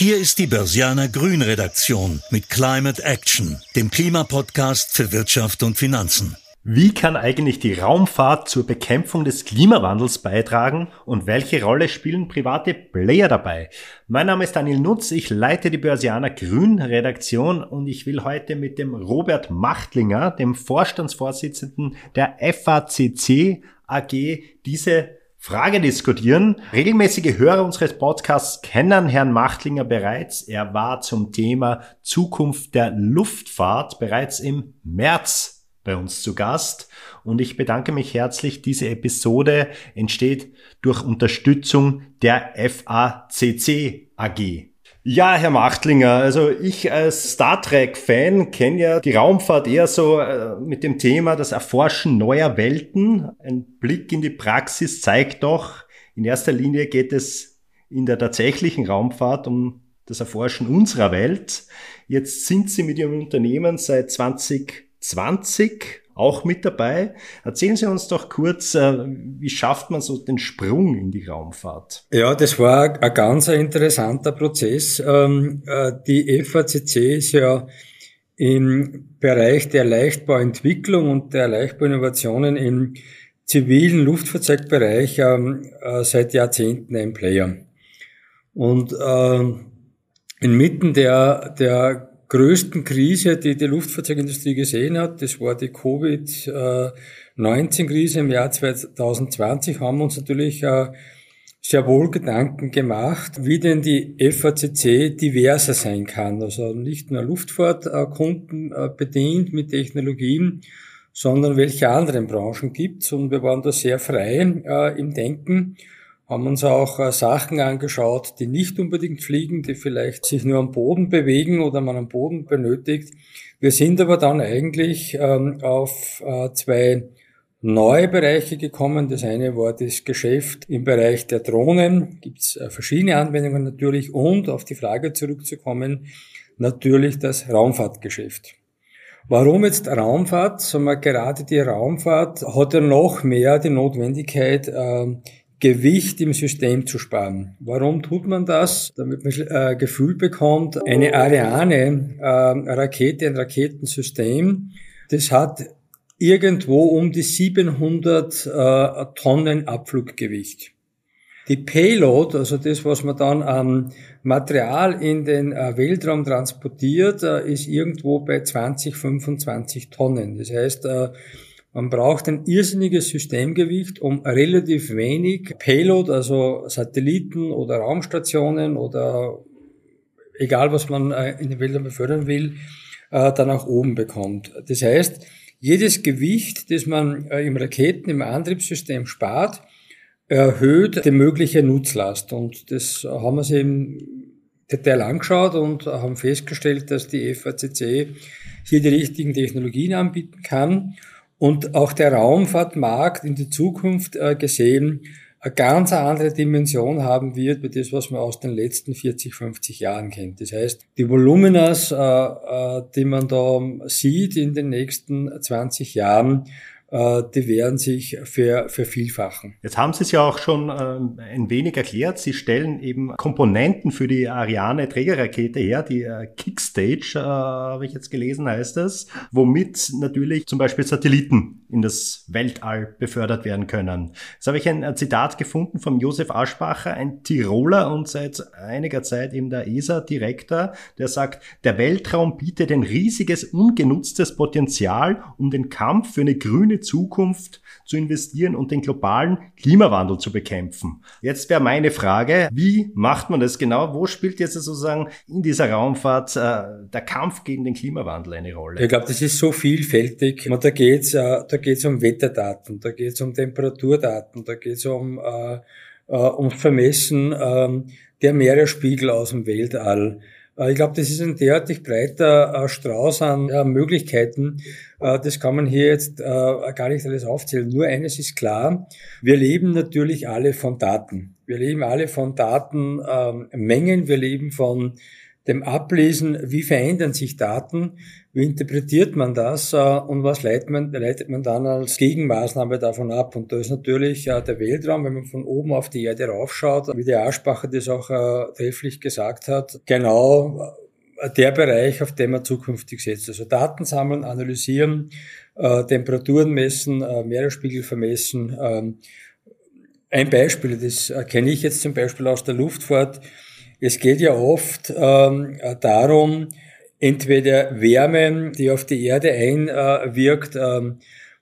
Hier ist die Börsianer Grün Redaktion mit Climate Action, dem Klimapodcast für Wirtschaft und Finanzen. Wie kann eigentlich die Raumfahrt zur Bekämpfung des Klimawandels beitragen und welche Rolle spielen private Player dabei? Mein Name ist Daniel Nutz, ich leite die Börsianer Grün Redaktion und ich will heute mit dem Robert Machtlinger, dem Vorstandsvorsitzenden der FACC AG, diese Frage diskutieren. Regelmäßige Hörer unseres Podcasts kennen Herrn Machtlinger bereits. Er war zum Thema Zukunft der Luftfahrt bereits im März bei uns zu Gast. Und ich bedanke mich herzlich. Diese Episode entsteht durch Unterstützung der FACC AG. Ja, Herr Machtlinger, also ich als Star Trek-Fan kenne ja die Raumfahrt eher so äh, mit dem Thema das Erforschen neuer Welten. Ein Blick in die Praxis zeigt doch, in erster Linie geht es in der tatsächlichen Raumfahrt um das Erforschen unserer Welt. Jetzt sind Sie mit Ihrem Unternehmen seit 2020 auch mit dabei. Erzählen Sie uns doch kurz, äh, wie schafft man so den Sprung in die Raumfahrt? Ja, das war ein ganz interessanter Prozess. Ähm, äh, die FACC ist ja im Bereich der Leichtbauentwicklung und der Leichtbauinnovationen im zivilen Luftfahrzeugbereich ähm, äh, seit Jahrzehnten ein Player. Und inmitten der, der größten Krise, die die Luftfahrzeugindustrie gesehen hat, das war die Covid-19-Krise im Jahr 2020, haben uns natürlich äh, sehr wohl Gedanken gemacht, wie denn die FACC diverser sein kann. Also nicht nur Luftfahrtkunden äh, bedient mit Technologien, sondern welche anderen Branchen gibt Und wir waren da sehr frei äh, im Denken haben uns auch äh, Sachen angeschaut, die nicht unbedingt fliegen, die vielleicht sich nur am Boden bewegen oder man am Boden benötigt. Wir sind aber dann eigentlich ähm, auf äh, zwei neue Bereiche gekommen. Das eine war das Geschäft im Bereich der Drohnen. Gibt es äh, verschiedene Anwendungen natürlich und auf die Frage zurückzukommen, natürlich das Raumfahrtgeschäft. Warum jetzt Raumfahrt? Sagen wir, gerade die Raumfahrt hat ja noch mehr die Notwendigkeit, äh, Gewicht im System zu sparen. Warum tut man das? Damit man äh, Gefühl bekommt, eine Ariane äh, ein Raketensystem, das hat irgendwo um die 700 äh, Tonnen Abfluggewicht. Die Payload, also das, was man dann an Material in den äh, Weltraum transportiert, äh, ist irgendwo bei 20, 25 Tonnen. Das heißt, man braucht ein irrsinniges Systemgewicht, um relativ wenig Payload, also Satelliten oder Raumstationen oder egal was man äh, in den Wäldern befördern will, äh, dann auch oben bekommt. Das heißt, jedes Gewicht, das man äh, im Raketen, im Antriebssystem spart, erhöht die mögliche Nutzlast. Und das haben wir sich im Detail angeschaut und haben festgestellt, dass die FACC hier die richtigen Technologien anbieten kann und auch der Raumfahrtmarkt in die Zukunft äh, gesehen eine ganz andere Dimension haben wird, wie das, was man aus den letzten 40, 50 Jahren kennt. Das heißt, die Voluminas, äh, äh, die man da sieht in den nächsten 20 Jahren, die werden sich ver, vervielfachen. Jetzt haben Sie es ja auch schon äh, ein wenig erklärt. Sie stellen eben Komponenten für die Ariane Trägerrakete her, die äh, Kickstage, äh, habe ich jetzt gelesen, heißt das, womit natürlich zum Beispiel Satelliten in das Weltall befördert werden können. Jetzt habe ich ein Zitat gefunden von Josef Aschbacher, ein Tiroler und seit einiger Zeit eben der ESA-Direktor, der sagt, der Weltraum bietet ein riesiges ungenutztes Potenzial, um den Kampf für eine grüne Zukunft zu investieren und den globalen Klimawandel zu bekämpfen. Jetzt wäre meine Frage, wie macht man das genau? Wo spielt jetzt sozusagen in dieser Raumfahrt äh, der Kampf gegen den Klimawandel eine Rolle? Ich glaube, das ist so vielfältig. Da geht es äh, da geht's um Wetterdaten, da geht es um Temperaturdaten, da geht es um, äh, äh, ums Vermessen äh, der Meeresspiegel aus dem Weltall. Äh, ich glaube, das ist ein derartig breiter äh, Strauß an äh, Möglichkeiten. Das kann man hier jetzt gar nicht alles aufzählen. Nur eines ist klar, wir leben natürlich alle von Daten. Wir leben alle von Datenmengen, wir leben von dem Ablesen, wie verändern sich Daten, wie interpretiert man das äh, und was leitet man, leitet man dann als Gegenmaßnahme davon ab. Und da ist natürlich äh, der Weltraum, wenn man von oben auf die Erde raufschaut, wie der Aschbacher das auch äh, trefflich gesagt hat, genau der Bereich, auf den man zukünftig setzt. Also Daten sammeln, analysieren, Temperaturen messen, Meeresspiegel vermessen. Ähm, ein Beispiel, das kenne ich jetzt zum Beispiel aus der Luftfahrt, es geht ja oft ähm, darum, entweder Wärme, die auf die Erde einwirkt, ähm,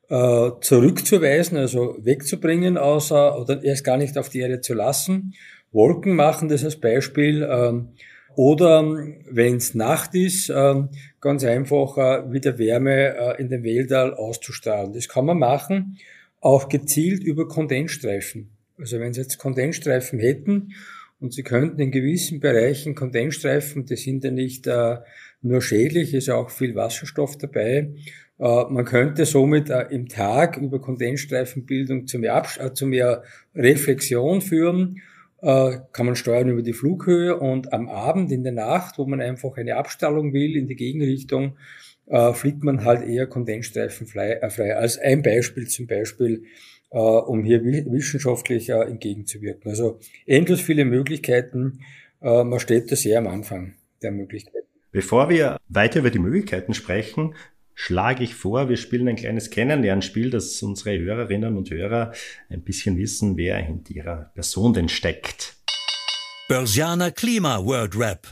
äh, zurückzuweisen, also wegzubringen, außer oder erst gar nicht auf die Erde zu lassen. Wolken machen das als Beispiel. Ähm, oder wenn es Nacht ist, ähm, ganz einfach äh, wieder Wärme äh, in den Weltall auszustrahlen. Das kann man machen, auch gezielt über Kondensstreifen. Also wenn Sie jetzt Kondensstreifen hätten und Sie könnten in gewissen Bereichen Kondensstreifen, die sind ja nicht äh, nur schädlich, ist ja auch viel Wasserstoff dabei. Äh, man könnte somit äh, im Tag über Kondensstreifenbildung zu mehr, Abs äh, zu mehr Reflexion führen, äh, kann man steuern über die Flughöhe und am Abend in der Nacht, wo man einfach eine Abstallung will in die Gegenrichtung, äh, fliegt man halt eher Kondensstreifen frei, frei. Als ein Beispiel zum Beispiel äh, um hier wissenschaftlich äh, entgegenzuwirken. Also endlos viele Möglichkeiten. Äh, man steht da sehr am Anfang der Möglichkeiten. Bevor wir weiter über die Möglichkeiten sprechen, schlage ich vor, wir spielen ein kleines Kennenlernspiel, dass unsere Hörerinnen und Hörer ein bisschen wissen, wer hinter ihrer Person denn steckt. Börsianer Klima World Rap.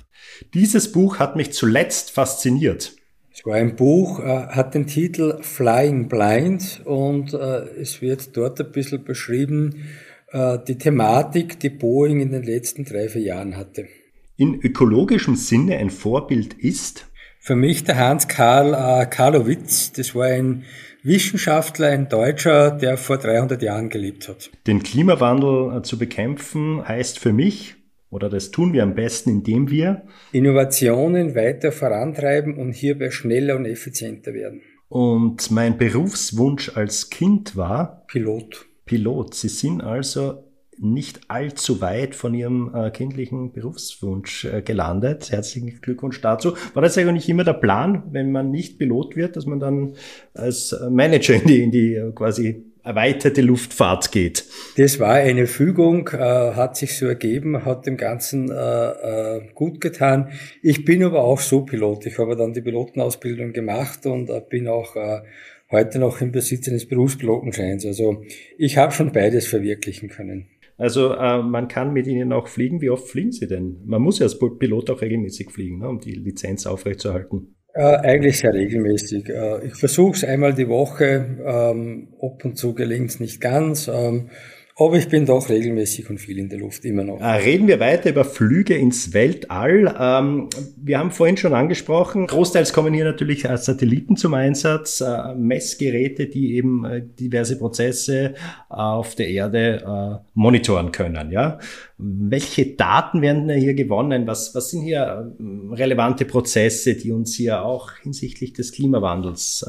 Dieses Buch hat mich zuletzt fasziniert. Es war ein Buch, äh, hat den Titel Flying Blind und äh, es wird dort ein bisschen beschrieben, äh, die Thematik, die Boeing in den letzten drei, vier Jahren hatte. In ökologischem Sinne ein Vorbild ist? Für mich der Hans Karl äh, Karlowitz, das war ein Wissenschaftler, ein Deutscher, der vor 300 Jahren gelebt hat. Den Klimawandel äh, zu bekämpfen heißt für mich, oder das tun wir am besten, indem wir Innovationen weiter vorantreiben und hierbei schneller und effizienter werden. Und mein Berufswunsch als Kind war Pilot. Pilot. Sie sind also nicht allzu weit von Ihrem äh, kindlichen Berufswunsch äh, gelandet. Herzlichen Glückwunsch dazu. War das eigentlich immer der Plan, wenn man nicht Pilot wird, dass man dann als Manager in die, in die äh, quasi erweiterte Luftfahrt geht. Das war eine Fügung, äh, hat sich so ergeben, hat dem Ganzen äh, äh, gut getan. Ich bin aber auch so Pilot. Ich habe dann die Pilotenausbildung gemacht und äh, bin auch äh, heute noch im Besitz eines Berufspilotenscheins. Also ich habe schon beides verwirklichen können. Also äh, man kann mit Ihnen auch fliegen. Wie oft fliegen Sie denn? Man muss ja als Pilot auch regelmäßig fliegen, ne, um die Lizenz aufrechtzuerhalten. Äh, eigentlich sehr regelmäßig. Äh, ich versuche es einmal die Woche, ähm, ab und zu gelingt es nicht ganz. Ähm, aber ich bin doch regelmäßig und viel in der Luft, immer noch. Äh, reden wir weiter über Flüge ins Weltall. Ähm, wir haben vorhin schon angesprochen, großteils kommen hier natürlich Satelliten zum Einsatz, äh, Messgeräte, die eben äh, diverse Prozesse auf der Erde monitoren können. Ja? Welche Daten werden hier gewonnen? Was, was sind hier relevante Prozesse, die uns hier auch hinsichtlich des Klimawandels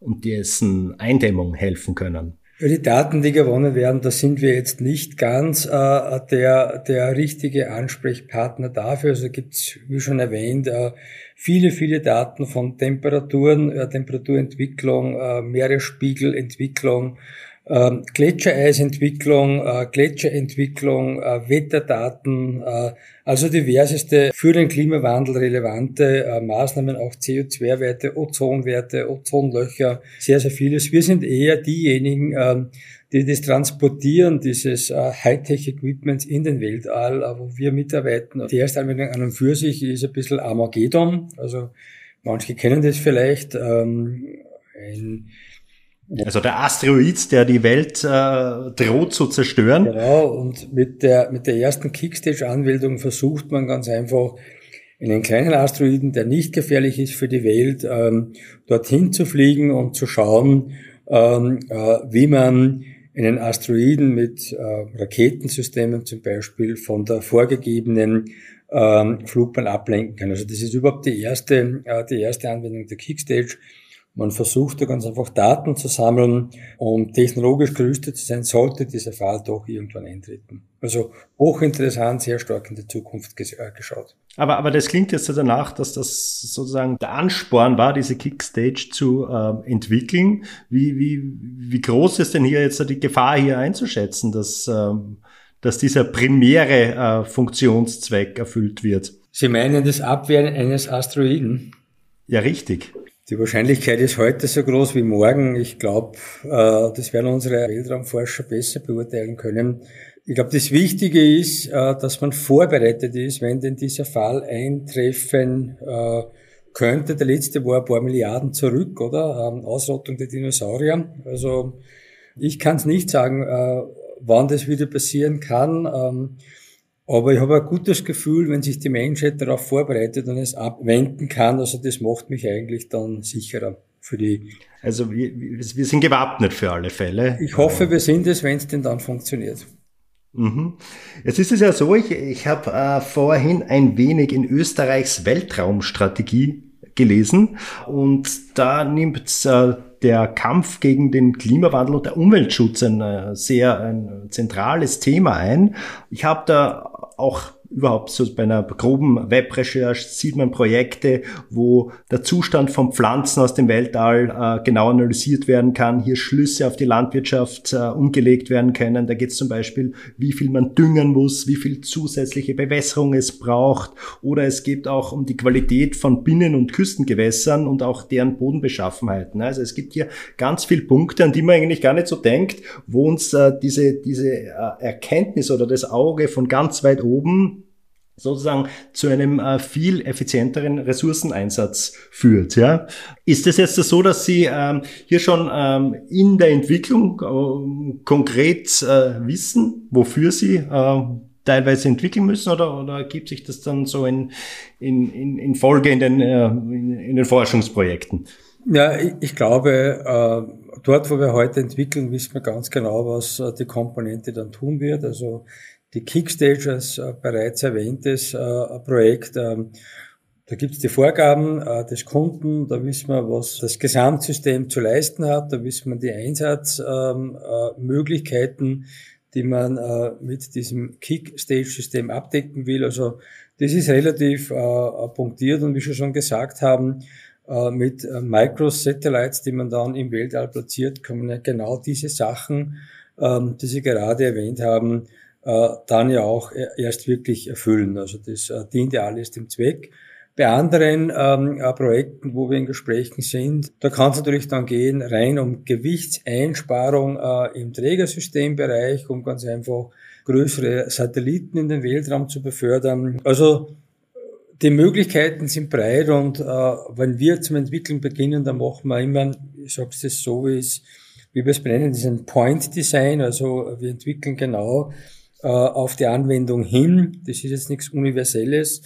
und dessen Eindämmung helfen können? Die Daten, die gewonnen werden, da sind wir jetzt nicht ganz äh, der, der richtige Ansprechpartner dafür. Also gibt es, wie schon erwähnt, äh, viele, viele Daten von Temperaturen, äh, Temperaturentwicklung, äh, Meeresspiegelentwicklung, ähm, Gletschereisentwicklung, äh, Gletscherentwicklung, äh, Wetterdaten, äh, also diverseste für den Klimawandel relevante äh, Maßnahmen, auch CO2-Werte, Ozonwerte, Ozonlöcher, sehr, sehr vieles. Wir sind eher diejenigen, äh, die das Transportieren dieses äh, Hightech-Equipments in den Weltall, äh, wo wir mitarbeiten. Die erste Anwendung an und für sich ist ein bisschen Armageddon, also manche kennen das vielleicht. Ähm, ein also der Asteroid, der die Welt äh, droht zu zerstören. Genau, und mit der, mit der ersten Kickstage-Anmeldung versucht man ganz einfach, einen kleinen Asteroiden, der nicht gefährlich ist für die Welt, ähm, dorthin zu fliegen und zu schauen, ähm, äh, wie man einen Asteroiden mit äh, Raketensystemen zum Beispiel von der vorgegebenen ähm, Flugbahn ablenken kann. Also das ist überhaupt die erste, äh, die erste Anwendung der Kickstage Man versucht da ganz einfach Daten zu sammeln, um technologisch gerüstet zu sein, sollte dieser Fall doch irgendwann eintreten. Also hochinteressant, sehr stark in die Zukunft äh, geschaut. Aber, aber das klingt jetzt danach, dass das sozusagen der Ansporn war, diese Kickstage zu äh, entwickeln. Wie, wie, wie groß ist denn hier jetzt die Gefahr hier einzuschätzen, dass, äh, dass dieser primäre äh, Funktionszweck erfüllt wird? Sie meinen das Abwehren eines Asteroiden? Ja, richtig. Die Wahrscheinlichkeit ist heute so groß wie morgen. Ich glaube, äh, das werden unsere Weltraumforscher besser beurteilen können. Ich glaube, das Wichtige ist, äh, dass man vorbereitet ist, wenn denn dieser Fall eintreffen äh, könnte. Der letzte war ein paar Milliarden zurück, oder? Ähm, Ausrottung der Dinosaurier. Also ich kann es nicht sagen, wann das wieder passieren kann. Aber ich habe ein gutes Gefühl, wenn sich die Menschheit darauf vorbereitet und es abwenden kann. Also das macht mich eigentlich dann sicherer für die. Also wir, wir sind gewappnet für alle Fälle. Ich hoffe, wir sind es, wenn es denn dann funktioniert. Mhm. Jetzt ist es ja so, ich, ich habe äh, vorhin ein wenig in Österreichs Weltraumstrategie gelesen und da nimmt äh, der Kampf gegen den Klimawandel und der Umweltschutz ein äh, sehr ein zentrales Thema ein. Ich habe da auch überhaupt so bei einer groben Webrecherche sieht man Projekte, wo der Zustand von Pflanzen aus dem Weltall äh, genau analysiert werden kann, hier Schlüsse auf die Landwirtschaft äh, umgelegt werden können. Da geht es zum Beispiel, wie viel man düngen muss, wie viel zusätzliche Bewässerung es braucht. Oder es geht auch um die Qualität von Binnen- und Küstengewässern und auch deren Bodenbeschaffenheiten. Also es gibt hier ganz viele Punkte, an die man eigentlich gar nicht so denkt, wo uns äh, diese, diese äh, Erkenntnis oder das Auge von ganz weit oben sozusagen zu einem äh, viel effizienteren Ressourceneinsatz führt. Ja? Ist es jetzt so, dass Sie ähm, hier schon ähm, in der Entwicklung äh, konkret äh, wissen, wofür Sie äh, teilweise entwickeln müssen oder, oder gibt sich das dann so in, in, in, in Folge in den, äh, in, in den Forschungsprojekten? Ja, ich, ich glaube, äh, dort, wo wir heute entwickeln, wissen wir ganz genau, was die Komponente dann tun wird. Also die Kickstage als äh, bereits erwähntes äh, Projekt. Ähm, da gibt es die Vorgaben äh, des Kunden, da wissen wir, was das Gesamtsystem zu leisten hat, da wissen wir die Einsatzmöglichkeiten, ähm, die man mit diesem Kickstage-System abdecken will. Also das ist relativ punktiert und wie wir schon gesagt haben, mit Microsatellites, die man dann im Weltall platziert, man ja genau diese Sachen, ähm, die Sie gerade erwähnt haben, äh, dann ja auch erst wirklich erfüllen. Also das äh, dient ja alles dem Zweck. Bei anderen ähm, äh, Projekten, wo wir in Gesprächen sind, da kann es natürlich dann gehen rein um Gewichtseinsparung äh, im Trägersystembereich, um ganz einfach größere Satelliten in den Weltraum zu befördern. Also die Möglichkeiten sind breit und äh, wenn wir zum Entwickeln beginnen, dann machen wir immer, ich sage es so, wie wie wir es benennen, ein Point Design. Also wir entwickeln genau äh, auf die Anwendung hin. Das ist jetzt nichts Universelles.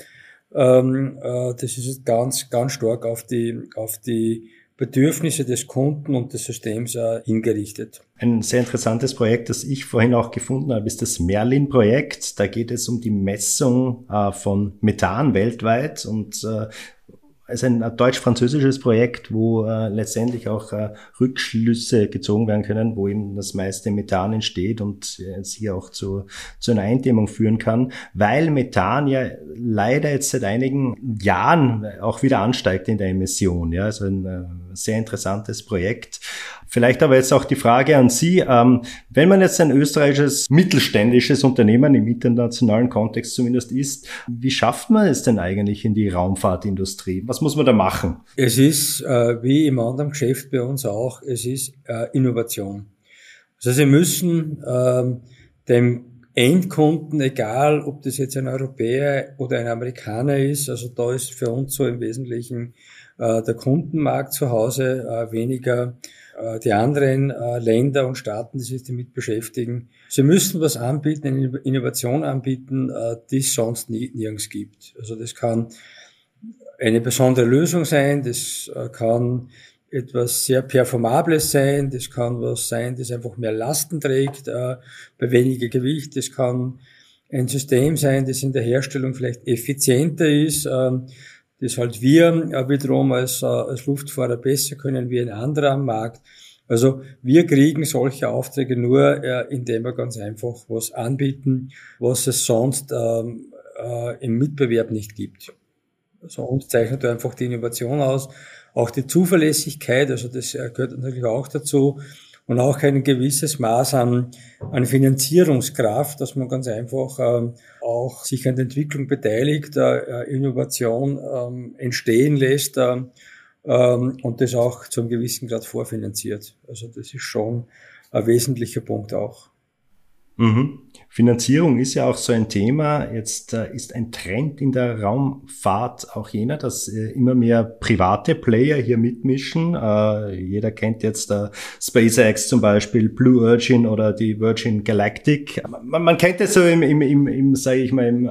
Ähm, äh, das ist ganz, ganz stark auf die, auf die Bedürfnisse des Kunden und des Systems äh, hingerichtet. Ein sehr interessantes Projekt, das ich vorhin auch gefunden habe, ist das Merlin-Projekt. Da geht es um die Messung äh, von Methan weltweit und äh, ist ein deutsch-französisches Projekt, wo äh, letztendlich auch äh, Rückschlüsse gezogen werden können, wo eben das meiste Methan entsteht und äh, es hier auch zu, zu einer Eindämmung führen kann, weil Methan ja leider jetzt seit einigen Jahren auch wieder ansteigt in der Emission. Ja, also ein äh, sehr interessantes Projekt. Vielleicht aber jetzt auch die Frage an Sie. Ähm, wenn man jetzt ein österreichisches mittelständisches Unternehmen im internationalen Kontext zumindest ist, wie schafft man es denn eigentlich in die Raumfahrtindustrie? Was muss man da machen? Es ist, äh, wie im anderen Geschäft bei uns auch, es ist äh, Innovation. Also Sie müssen ähm, dem Endkunden, egal ob das jetzt ein Europäer oder ein Amerikaner ist, also da ist für uns so im Wesentlichen äh, der Kundenmarkt zu Hause äh, weniger äh, die anderen äh, Länder und Staaten, die sich damit beschäftigen. Sie müssen was anbieten, eine Innovation anbieten, äh, die es sonst nirgends gibt. Also das kann eine besondere Lösung sein, das kann etwas sehr Performables sein, das kann was sein, das einfach mehr Lasten trägt, bei weniger Gewicht, das kann ein System sein, das in der Herstellung vielleicht effizienter ist, ähm, das halt wir äh, wiederum als, äh, als Luftfahrer besser können wie ein anderer am Markt. Also wir kriegen solche Aufträge nur, äh, indem wir ganz einfach was anbieten, was es sonst ähm, äh, im Mitbewerb nicht gibt. Also uns zeichnet einfach die Innovation aus, auch die Zuverlässigkeit, also das gehört natürlich auch dazu und auch ein gewisses Maß an, an Finanzierungskraft, dass man ganz einfach ähm, auch sich an der Entwicklung beteiligt, äh, Innovation ähm, entstehen lässt äh, ähm, und das auch zu einem gewissen Grad vorfinanziert. Also das ist schon ein wesentlicher Punkt auch. Mhm. Finanzierung ist ja auch so ein Thema. Jetzt äh, ist ein Trend in der Raumfahrt auch jener, dass äh, immer mehr private Player hier mitmischen. Äh, jeder kennt jetzt SpaceX zum Beispiel, Blue Origin oder die Virgin Galactic. Man, kennt es so im, im, im, im sage ich mal, im,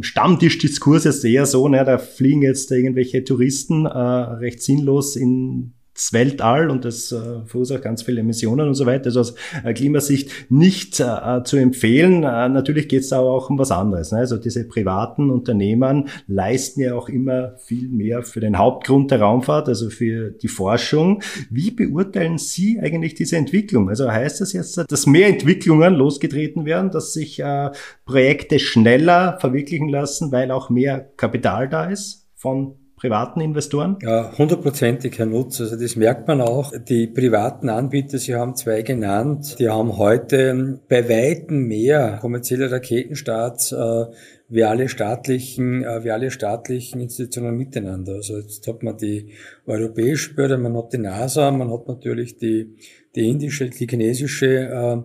Stammtischdiskurs jetzt eher so, ne, da fliegen jetzt irgendwelche Touristen recht sinnlos in das Weltall und das äh, verursacht ganz viele Emissionen und so weiter. Also aus äh, Klimasicht nicht äh, zu empfehlen. Äh, natürlich geht es aber auch um was anderes. Ne? Also diese privaten Unternehmen leisten ja auch immer viel mehr für den Hauptgrund der Raumfahrt, also für die Forschung. Wie beurteilen Sie eigentlich diese Entwicklung? Also heißt das jetzt, dass mehr Entwicklungen losgetreten werden, dass sich äh, Projekte schneller verwirklichen lassen, weil auch mehr Kapital da ist von privaten Investoren? Ja, hundertprozentig, Herr Nutz. Also das merkt man auch. Die privaten Anbieter, Sie haben zwei genannt, die haben heute bei weitem mehr kommerzielle Raketenstarts äh, wie alle staatlichen, äh, wie alle staatlichen Institutionen miteinander. Also jetzt hat man die europäische Behörde, man hat die NASA, man hat natürlich die, die indische, die chinesische äh,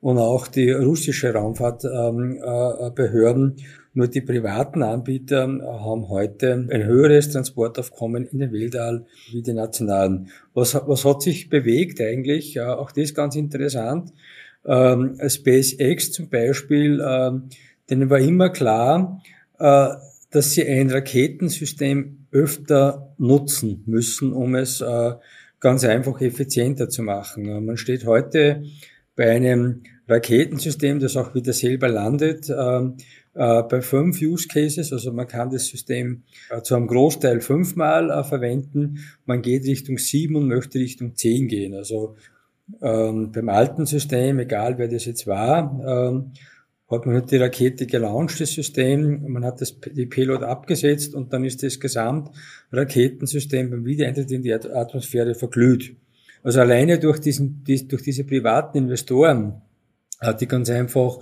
und auch die russische Raumfahrtbehörden. Ähm, äh, nur die privaten Anbieter haben heute ein höheres Transportaufkommen in den Weltall wie die nationalen. Was, was hat sich bewegt eigentlich? Auch das ist ganz interessant. Ähm, SpaceX zum Beispiel, ähm, denen war immer klar, äh, dass sie ein Raketensystem öfter nutzen müssen, um es äh, ganz einfach effizienter zu machen. Man steht heute bei einem Raketensystem, das auch wieder selber landet, ähm, äh, bei fünf Use Cases, also man kann das System äh, zu einem Großteil fünfmal äh, verwenden. Man geht Richtung sieben und möchte Richtung zehn gehen. Also ähm, beim alten System, egal wer das jetzt war, ähm, hat man die Rakete gelauncht, das System, man hat das, die Payload abgesetzt und dann ist das Gesamtraketensystem beim Wiedereintritt in die Atmosphäre verglüht. Also alleine durch, diesen, durch diese privaten Investoren hat die ganz einfach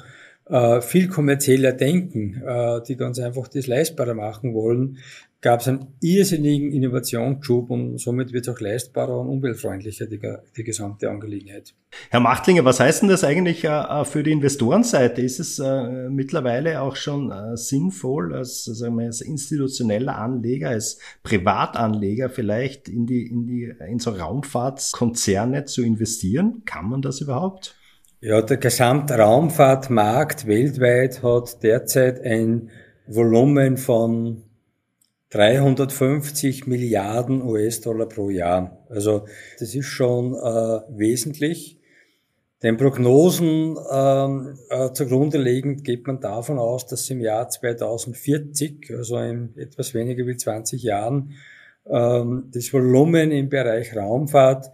äh, viel kommerzieller denken, äh, die ganz einfach das leistbarer machen wollen, gab es einen irrsinnigen Innovationsschub und somit wird es auch leistbarer und umweltfreundlicher, die, die, gesamte Angelegenheit. Herr Machtlinger, was heißt denn das eigentlich äh, für die Investorenseite? Ist es äh, mittlerweile auch schon äh, sinnvoll, als, sagen wir, als institutioneller Anleger, als Privatanleger vielleicht in die, in die, in so Raumfahrtskonzerne zu investieren? Kann man das überhaupt? Ja, der Gesamtraumfahrtmarkt weltweit hat derzeit ein Volumen von 350 Milliarden US-Dollar pro Jahr. Also das ist schon äh, wesentlich. Den Prognosen ähm, äh, zugrunde legend geht man davon aus, dass im Jahr 2040, also in etwas weniger wie 20 Jahren, ähm, das Volumen im Bereich Raumfahrt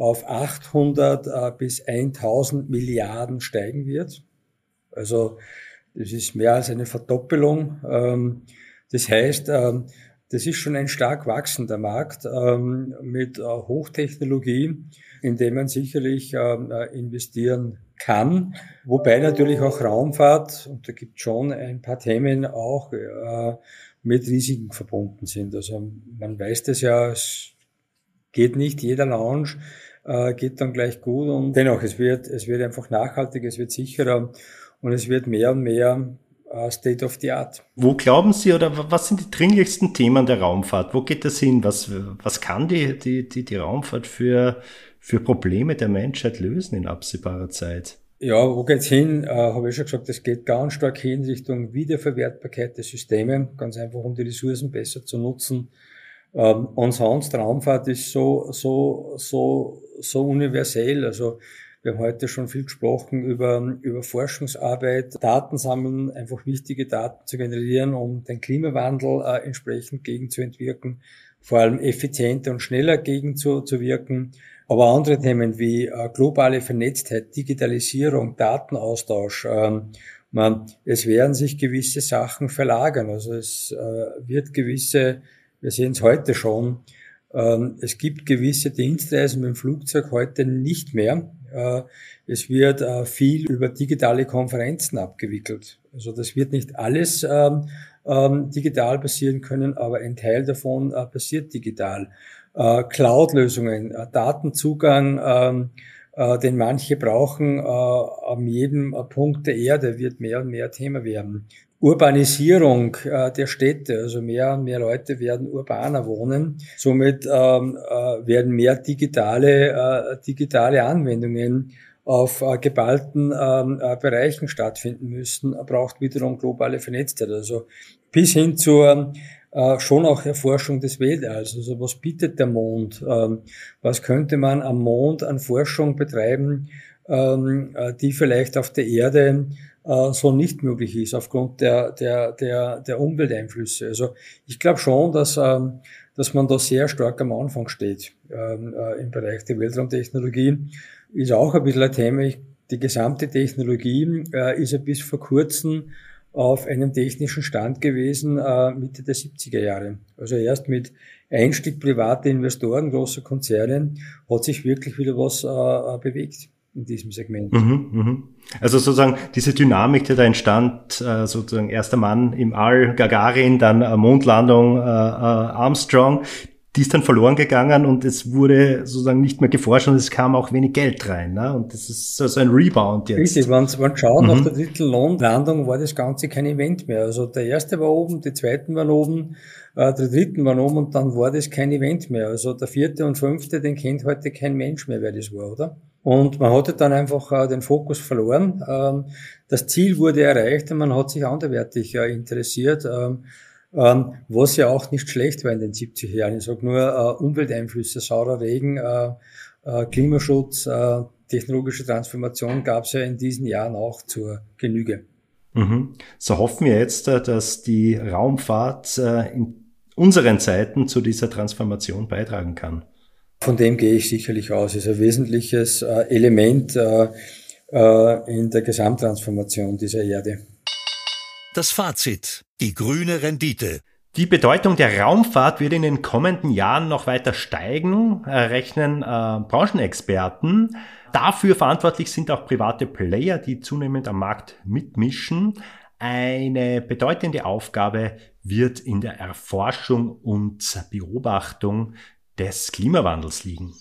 auf 800 äh, bis 1000 Milliarden steigen wird. Also das ist mehr als eine Verdoppelung. Ähm, das heißt, ähm, das ist schon ein stark wachsender Markt ähm, mit äh, Hochtechnologie, in dem man sicherlich äh, investieren kann. Wobei natürlich auch Raumfahrt, und da gibt es schon ein paar Themen auch mit Risiken verbunden sind. Also man weiß das ja, es geht nicht jeder Lounge äh, geht dann gleich gut und dennoch, es wird, es wird einfach nachhaltig, es wird sicherer und es wird mehr und mehr äh, State of the Art. Wo glauben Sie oder was sind die dringlichsten Themen der Raumfahrt? Wo geht das hin? Was, was kann die, die, die, die Raumfahrt für, für Probleme der Menschheit lösen in absehbarer Zeit? Ja, wo geht's hin? Äh, Habe ich schon gesagt, es geht ganz stark hin Richtung Wiederverwertbarkeit der Systeme, ganz einfach um die Ressourcen besser zu nutzen. Ähm, und sonst Raumfahrt ist so, so, so so universell. Also Wir haben heute schon viel gesprochen über, über Forschungsarbeit, Daten sammeln, einfach wichtige Daten zu generieren, um den Klimawandel äh, entsprechend gegenzuentwirken, vor allem effizienter und schneller gegenzuwirken. Aber andere Themen wie äh, globale Vernetztheit, Digitalisierung, Datenaustausch, ähm, man, es werden sich gewisse Sachen verlagern. Also es äh, wird gewisse, wir sehen es heute schon, es gibt gewisse Dienstreisen mit dem Flugzeug heute nicht mehr. Äh, es wird äh, viel über digitale Konferenzen abgewickelt. Also das wird nicht alles ähm, ähm, digital passieren können, aber ein Teil davon äh, passiert digital. Cloud-Lösungen, Datenzugang, den manche brauchen, an jedem Punkt der Erde wird mehr und mehr Thema werden. Urbanisierung äh, der Städte, also mehr und mehr Leute werden urbaner wohnen. Somit ähm, äh, werden mehr digitale, äh, digitale Anwendungen auf äh, geballten ähm, äh, Bereichen stattfinden müssen, braucht wiederum globale Vernetztheit. Also bis hin zur äh, schon auch Erforschung des Weltalls. Also was bietet der Mond? Ähm, was könnte man am Mond an Forschung betreiben, ähm, äh, die vielleicht auf der Erde äh, so nicht möglich ist aufgrund der, der, der, der Umwelteinflüsse. Also ich glaube schon, dass, ähm, dass man da sehr stark am Anfang steht ähm, äh, im Bereich der Weltraumtechnologie. Ist auch ein bisschen ein Thema. Die gesamte Technologie äh, ist ja bis vor kurzem auf einem technischen Stand gewesen, äh, Mitte der 70er Jahre. Also erst mit Einstieg private Investoren, großer Konzerne, hat sich wirklich wieder was bewegt in diesem Segment. Mhm, mhm. Also sozusagen diese Dynamik, die da entstand, äh, sozusagen erster Mann im All, Gagarin, dann äh, Mondlandung, äh, Armstrong, die ist dann verloren gegangen und es wurde sozusagen nicht mehr geforscht und es kam auch wenig Geld rein. Ne? Und das ist so ein Rebound jetzt. Richtig, wenn man schaut, mhm. nach der dritten Landung war das Ganze kein Event mehr. Also der erste war oben, die zweiten waren oben, äh, der dritten waren oben und dann war das kein Event mehr. Also der vierte und fünfte, den kennt heute kein Mensch mehr, wer das war, oder? Und man hatte dann einfach äh, den Fokus verloren. Ähm, das Ziel wurde erreicht und man hat sich anderwertig äh, interessiert, ähm, ähm, was ja auch nicht schlecht war in den 70er Jahren. Ich sage nur äh, Umwelteinflüsse, saurer Regen, äh, äh, Klimaschutz, äh, technologische Transformation gab es ja in diesen Jahren auch zur Genüge. Mhm. So hoffen wir jetzt, dass die Raumfahrt in unseren Zeiten zu dieser Transformation beitragen kann. Von dem gehe ich sicherlich aus. Es ist ein wesentliches äh, Element äh, äh, in der Gesamttransformation dieser Erde. Das Fazit. Die grüne Rendite. Die Bedeutung der Raumfahrt wird in den kommenden Jahren noch weiter steigen, rechnen äh, Branchenexperten. Dafür verantwortlich sind auch private Player, die zunehmend am Markt mitmischen. Eine bedeutende Aufgabe wird in der Erforschung und Beobachtung des Klimawandels liegen.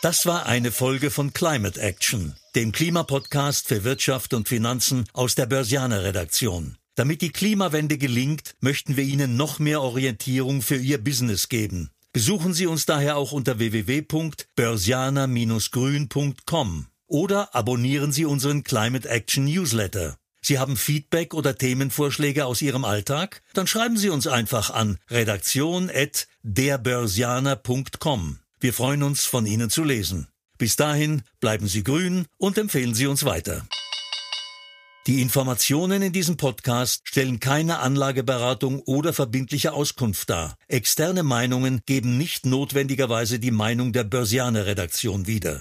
Das war eine Folge von Climate Action, dem Klimapodcast für Wirtschaft und Finanzen aus der Börsianer Redaktion. Damit die Klimawende gelingt, möchten wir Ihnen noch mehr Orientierung für Ihr Business geben. Besuchen Sie uns daher auch unter www.börsianer-grün.com oder abonnieren Sie unseren Climate Action Newsletter. Sie haben Feedback oder Themenvorschläge aus Ihrem Alltag? Dann schreiben Sie uns einfach an redaktion.derbörsianer.com. Wir freuen uns, von Ihnen zu lesen. Bis dahin bleiben Sie grün und empfehlen Sie uns weiter. Die Informationen in diesem Podcast stellen keine Anlageberatung oder verbindliche Auskunft dar. Externe Meinungen geben nicht notwendigerweise die Meinung der Börsianer Redaktion wieder.